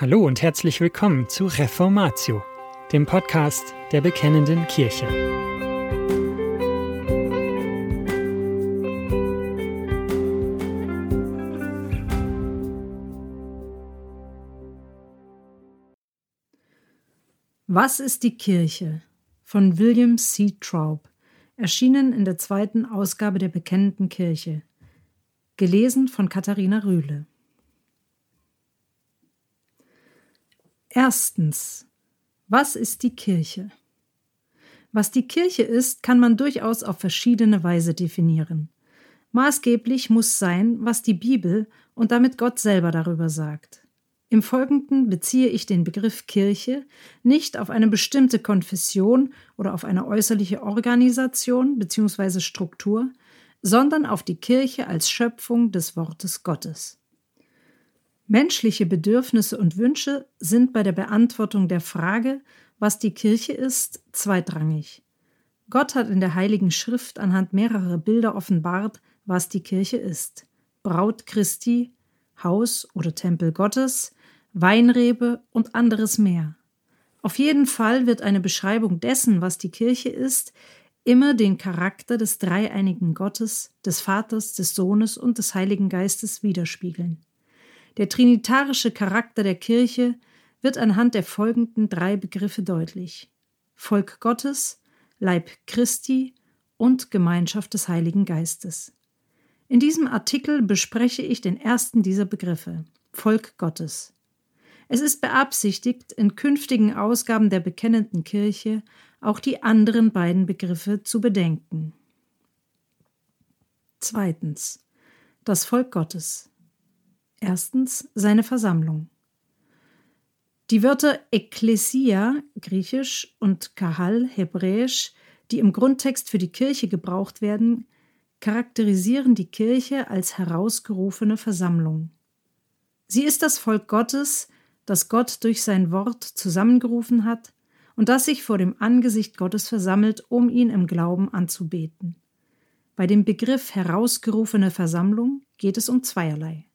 Hallo und herzlich willkommen zu Reformatio, dem Podcast der Bekennenden Kirche. Was ist die Kirche? von William C. Traub, erschienen in der zweiten Ausgabe der Bekennenden Kirche, gelesen von Katharina Rühle. Erstens. Was ist die Kirche? Was die Kirche ist, kann man durchaus auf verschiedene Weise definieren. Maßgeblich muss sein, was die Bibel und damit Gott selber darüber sagt. Im Folgenden beziehe ich den Begriff Kirche nicht auf eine bestimmte Konfession oder auf eine äußerliche Organisation bzw. Struktur, sondern auf die Kirche als Schöpfung des Wortes Gottes. Menschliche Bedürfnisse und Wünsche sind bei der Beantwortung der Frage, was die Kirche ist, zweitrangig. Gott hat in der Heiligen Schrift anhand mehrerer Bilder offenbart, was die Kirche ist. Braut Christi, Haus oder Tempel Gottes, Weinrebe und anderes mehr. Auf jeden Fall wird eine Beschreibung dessen, was die Kirche ist, immer den Charakter des dreieinigen Gottes, des Vaters, des Sohnes und des Heiligen Geistes widerspiegeln. Der trinitarische Charakter der Kirche wird anhand der folgenden drei Begriffe deutlich. Volk Gottes, Leib Christi und Gemeinschaft des Heiligen Geistes. In diesem Artikel bespreche ich den ersten dieser Begriffe, Volk Gottes. Es ist beabsichtigt, in künftigen Ausgaben der bekennenden Kirche auch die anderen beiden Begriffe zu bedenken. Zweitens. Das Volk Gottes. Erstens seine Versammlung. Die Wörter Ekklesia, griechisch, und Kahal, hebräisch, die im Grundtext für die Kirche gebraucht werden, charakterisieren die Kirche als herausgerufene Versammlung. Sie ist das Volk Gottes, das Gott durch sein Wort zusammengerufen hat und das sich vor dem Angesicht Gottes versammelt, um ihn im Glauben anzubeten. Bei dem Begriff herausgerufene Versammlung geht es um zweierlei.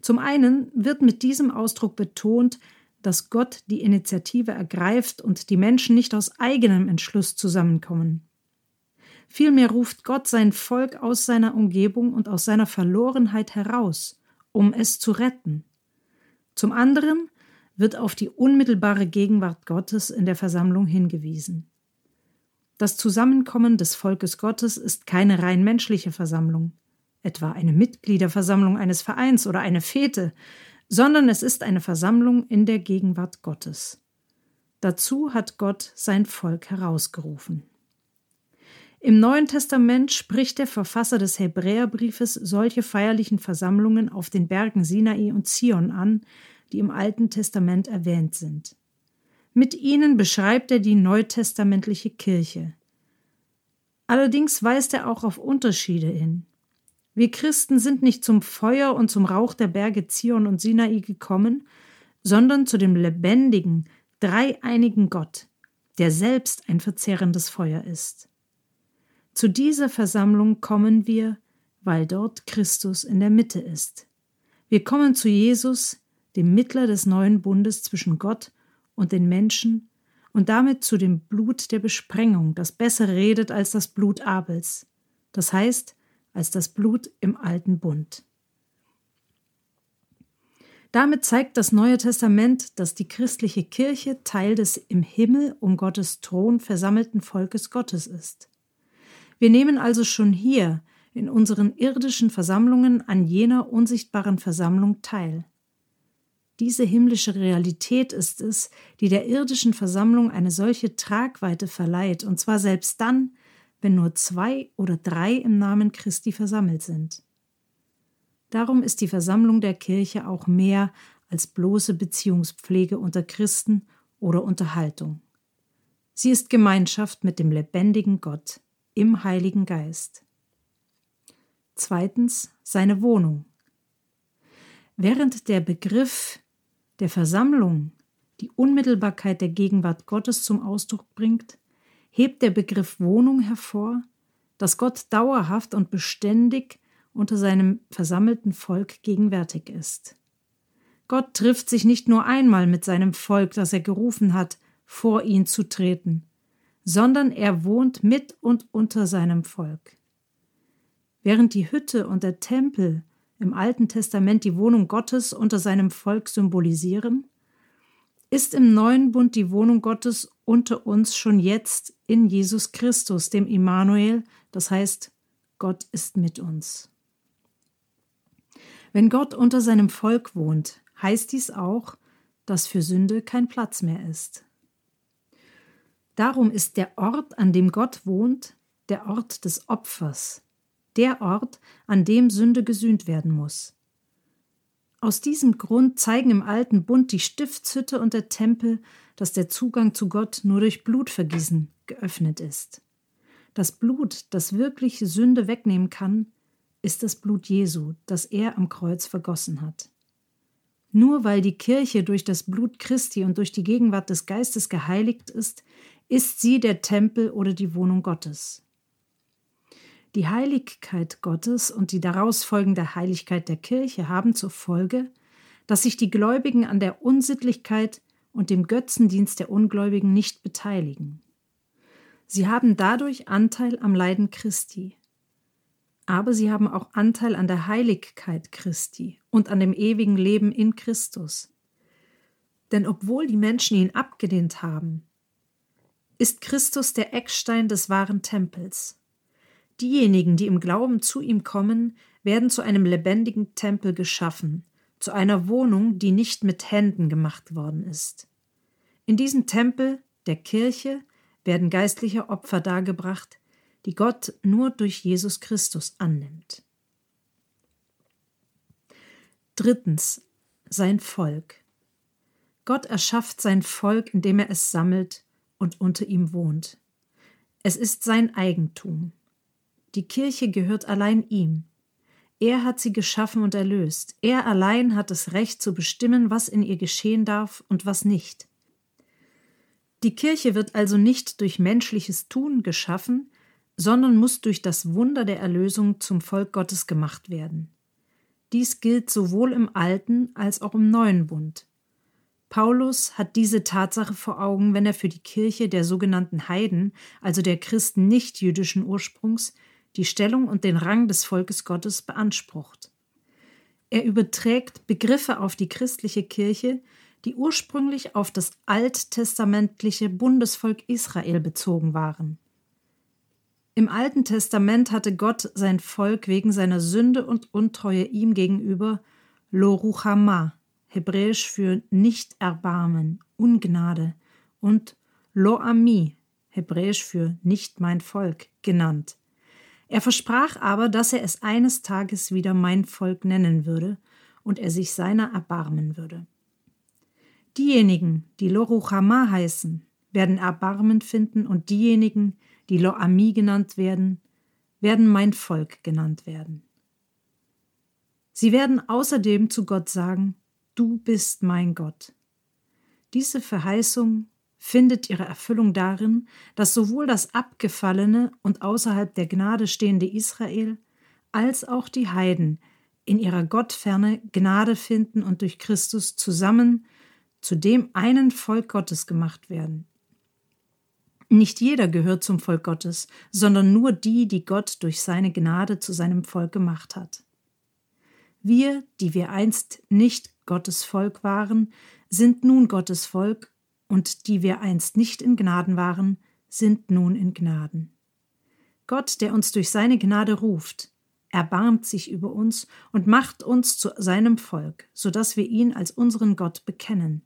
Zum einen wird mit diesem Ausdruck betont, dass Gott die Initiative ergreift und die Menschen nicht aus eigenem Entschluss zusammenkommen. Vielmehr ruft Gott sein Volk aus seiner Umgebung und aus seiner Verlorenheit heraus, um es zu retten. Zum anderen wird auf die unmittelbare Gegenwart Gottes in der Versammlung hingewiesen. Das Zusammenkommen des Volkes Gottes ist keine rein menschliche Versammlung etwa eine Mitgliederversammlung eines Vereins oder eine Fete, sondern es ist eine Versammlung in der Gegenwart Gottes. Dazu hat Gott sein Volk herausgerufen. Im Neuen Testament spricht der Verfasser des Hebräerbriefes solche feierlichen Versammlungen auf den Bergen Sinai und Zion an, die im Alten Testament erwähnt sind. Mit ihnen beschreibt er die neutestamentliche Kirche. Allerdings weist er auch auf Unterschiede hin. Wir Christen sind nicht zum Feuer und zum Rauch der Berge Zion und Sinai gekommen, sondern zu dem lebendigen, dreieinigen Gott, der selbst ein verzehrendes Feuer ist. Zu dieser Versammlung kommen wir, weil dort Christus in der Mitte ist. Wir kommen zu Jesus, dem Mittler des neuen Bundes zwischen Gott und den Menschen, und damit zu dem Blut der Besprengung, das besser redet als das Blut Abels. Das heißt, als das Blut im alten Bund. Damit zeigt das Neue Testament, dass die christliche Kirche Teil des im Himmel um Gottes Thron versammelten Volkes Gottes ist. Wir nehmen also schon hier in unseren irdischen Versammlungen an jener unsichtbaren Versammlung teil. Diese himmlische Realität ist es, die der irdischen Versammlung eine solche Tragweite verleiht, und zwar selbst dann, wenn nur zwei oder drei im Namen Christi versammelt sind. Darum ist die Versammlung der Kirche auch mehr als bloße Beziehungspflege unter Christen oder Unterhaltung. Sie ist Gemeinschaft mit dem lebendigen Gott im Heiligen Geist. Zweitens seine Wohnung. Während der Begriff der Versammlung die Unmittelbarkeit der Gegenwart Gottes zum Ausdruck bringt, hebt der Begriff Wohnung hervor, dass Gott dauerhaft und beständig unter seinem versammelten Volk gegenwärtig ist. Gott trifft sich nicht nur einmal mit seinem Volk, das er gerufen hat, vor ihn zu treten, sondern er wohnt mit und unter seinem Volk. Während die Hütte und der Tempel im Alten Testament die Wohnung Gottes unter seinem Volk symbolisieren, ist im neuen Bund die Wohnung Gottes unter uns schon jetzt in Jesus Christus, dem Immanuel, das heißt, Gott ist mit uns. Wenn Gott unter seinem Volk wohnt, heißt dies auch, dass für Sünde kein Platz mehr ist. Darum ist der Ort, an dem Gott wohnt, der Ort des Opfers, der Ort, an dem Sünde gesühnt werden muss. Aus diesem Grund zeigen im alten Bund die Stiftshütte und der Tempel, dass der Zugang zu Gott nur durch Blutvergießen geöffnet ist. Das Blut, das wirklich Sünde wegnehmen kann, ist das Blut Jesu, das er am Kreuz vergossen hat. Nur weil die Kirche durch das Blut Christi und durch die Gegenwart des Geistes geheiligt ist, ist sie der Tempel oder die Wohnung Gottes. Die Heiligkeit Gottes und die daraus folgende Heiligkeit der Kirche haben zur Folge, dass sich die Gläubigen an der Unsittlichkeit und dem Götzendienst der Ungläubigen nicht beteiligen. Sie haben dadurch Anteil am Leiden Christi. Aber sie haben auch Anteil an der Heiligkeit Christi und an dem ewigen Leben in Christus. Denn obwohl die Menschen ihn abgelehnt haben, ist Christus der Eckstein des wahren Tempels. Diejenigen, die im Glauben zu ihm kommen, werden zu einem lebendigen Tempel geschaffen, zu einer Wohnung, die nicht mit Händen gemacht worden ist. In diesem Tempel, der Kirche, werden geistliche Opfer dargebracht, die Gott nur durch Jesus Christus annimmt. Drittens. Sein Volk. Gott erschafft sein Volk, indem er es sammelt und unter ihm wohnt. Es ist sein Eigentum. Die Kirche gehört allein ihm. Er hat sie geschaffen und erlöst. Er allein hat das Recht zu bestimmen, was in ihr geschehen darf und was nicht. Die Kirche wird also nicht durch menschliches Tun geschaffen, sondern muss durch das Wunder der Erlösung zum Volk Gottes gemacht werden. Dies gilt sowohl im Alten als auch im Neuen Bund. Paulus hat diese Tatsache vor Augen, wenn er für die Kirche der sogenannten Heiden, also der Christen nicht jüdischen Ursprungs, die Stellung und den Rang des Volkes Gottes beansprucht. Er überträgt Begriffe auf die christliche Kirche, die ursprünglich auf das alttestamentliche Bundesvolk Israel bezogen waren. Im Alten Testament hatte Gott sein Volk wegen seiner Sünde und Untreue ihm gegenüber Loruchama, hebräisch für nicht Erbarmen, Ungnade, und Loami, hebräisch für nicht mein Volk, genannt. Er versprach aber, dass er es eines Tages wieder mein Volk nennen würde und er sich seiner erbarmen würde. Diejenigen, die Loruchama heißen, werden Erbarmen finden und diejenigen, die Loami genannt werden, werden mein Volk genannt werden. Sie werden außerdem zu Gott sagen, Du bist mein Gott. Diese Verheißung findet ihre Erfüllung darin, dass sowohl das abgefallene und außerhalb der Gnade stehende Israel als auch die Heiden in ihrer Gottferne Gnade finden und durch Christus zusammen zu dem einen Volk Gottes gemacht werden. Nicht jeder gehört zum Volk Gottes, sondern nur die, die Gott durch seine Gnade zu seinem Volk gemacht hat. Wir, die wir einst nicht Gottes Volk waren, sind nun Gottes Volk und die wir einst nicht in Gnaden waren, sind nun in Gnaden. Gott, der uns durch seine Gnade ruft, erbarmt sich über uns und macht uns zu seinem Volk, so dass wir ihn als unseren Gott bekennen.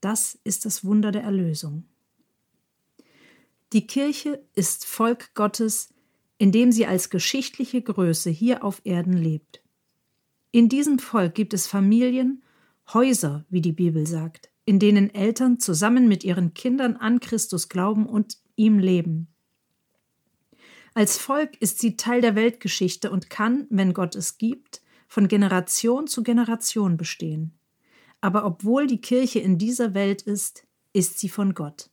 Das ist das Wunder der Erlösung. Die Kirche ist Volk Gottes, indem sie als geschichtliche Größe hier auf Erden lebt. In diesem Volk gibt es Familien, Häuser, wie die Bibel sagt in denen Eltern zusammen mit ihren Kindern an Christus glauben und ihm leben. Als Volk ist sie Teil der Weltgeschichte und kann, wenn Gott es gibt, von Generation zu Generation bestehen. Aber obwohl die Kirche in dieser Welt ist, ist sie von Gott.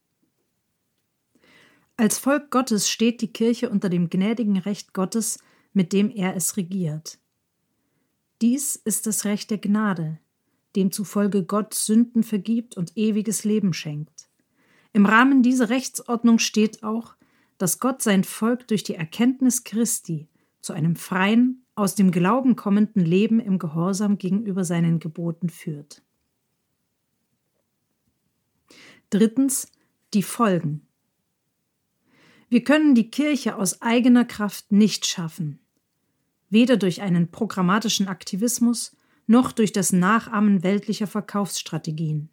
Als Volk Gottes steht die Kirche unter dem gnädigen Recht Gottes, mit dem er es regiert. Dies ist das Recht der Gnade, demzufolge Gott Sünden vergibt und ewiges Leben schenkt. Im Rahmen dieser Rechtsordnung steht auch, dass Gott sein Volk durch die Erkenntnis Christi zu einem freien, aus dem Glauben kommenden Leben im Gehorsam gegenüber seinen Geboten führt. Drittens die Folgen. Wir können die Kirche aus eigener Kraft nicht schaffen, weder durch einen programmatischen Aktivismus noch durch das Nachahmen weltlicher Verkaufsstrategien.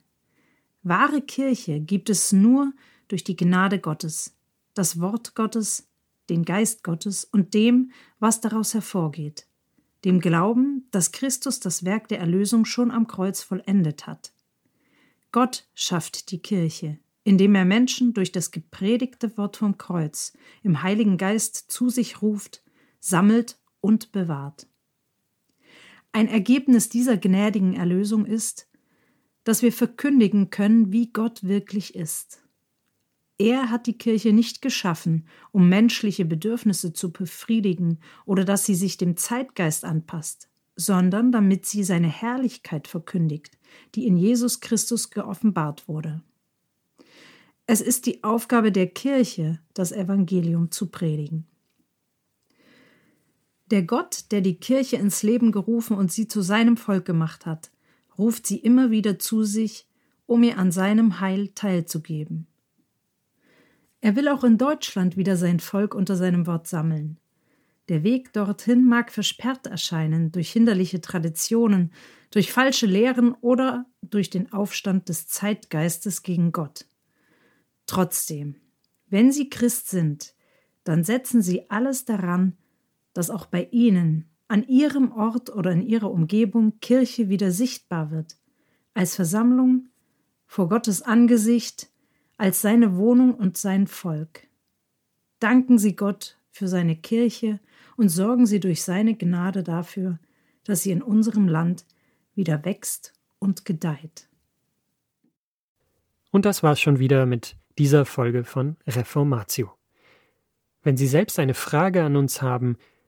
Wahre Kirche gibt es nur durch die Gnade Gottes, das Wort Gottes, den Geist Gottes und dem, was daraus hervorgeht, dem Glauben, dass Christus das Werk der Erlösung schon am Kreuz vollendet hat. Gott schafft die Kirche, indem er Menschen durch das gepredigte Wort vom Kreuz im Heiligen Geist zu sich ruft, sammelt und bewahrt. Ein Ergebnis dieser gnädigen Erlösung ist, dass wir verkündigen können, wie Gott wirklich ist. Er hat die Kirche nicht geschaffen, um menschliche Bedürfnisse zu befriedigen oder dass sie sich dem Zeitgeist anpasst, sondern damit sie seine Herrlichkeit verkündigt, die in Jesus Christus geoffenbart wurde. Es ist die Aufgabe der Kirche, das Evangelium zu predigen. Der Gott, der die Kirche ins Leben gerufen und sie zu seinem Volk gemacht hat, ruft sie immer wieder zu sich, um ihr an seinem Heil teilzugeben. Er will auch in Deutschland wieder sein Volk unter seinem Wort sammeln. Der Weg dorthin mag versperrt erscheinen durch hinderliche Traditionen, durch falsche Lehren oder durch den Aufstand des Zeitgeistes gegen Gott. Trotzdem, wenn Sie Christ sind, dann setzen Sie alles daran, dass auch bei Ihnen, an Ihrem Ort oder in Ihrer Umgebung Kirche wieder sichtbar wird, als Versammlung, vor Gottes Angesicht, als seine Wohnung und sein Volk. Danken Sie Gott für seine Kirche und sorgen Sie durch seine Gnade dafür, dass sie in unserem Land wieder wächst und gedeiht. Und das war's schon wieder mit dieser Folge von Reformatio. Wenn Sie selbst eine Frage an uns haben,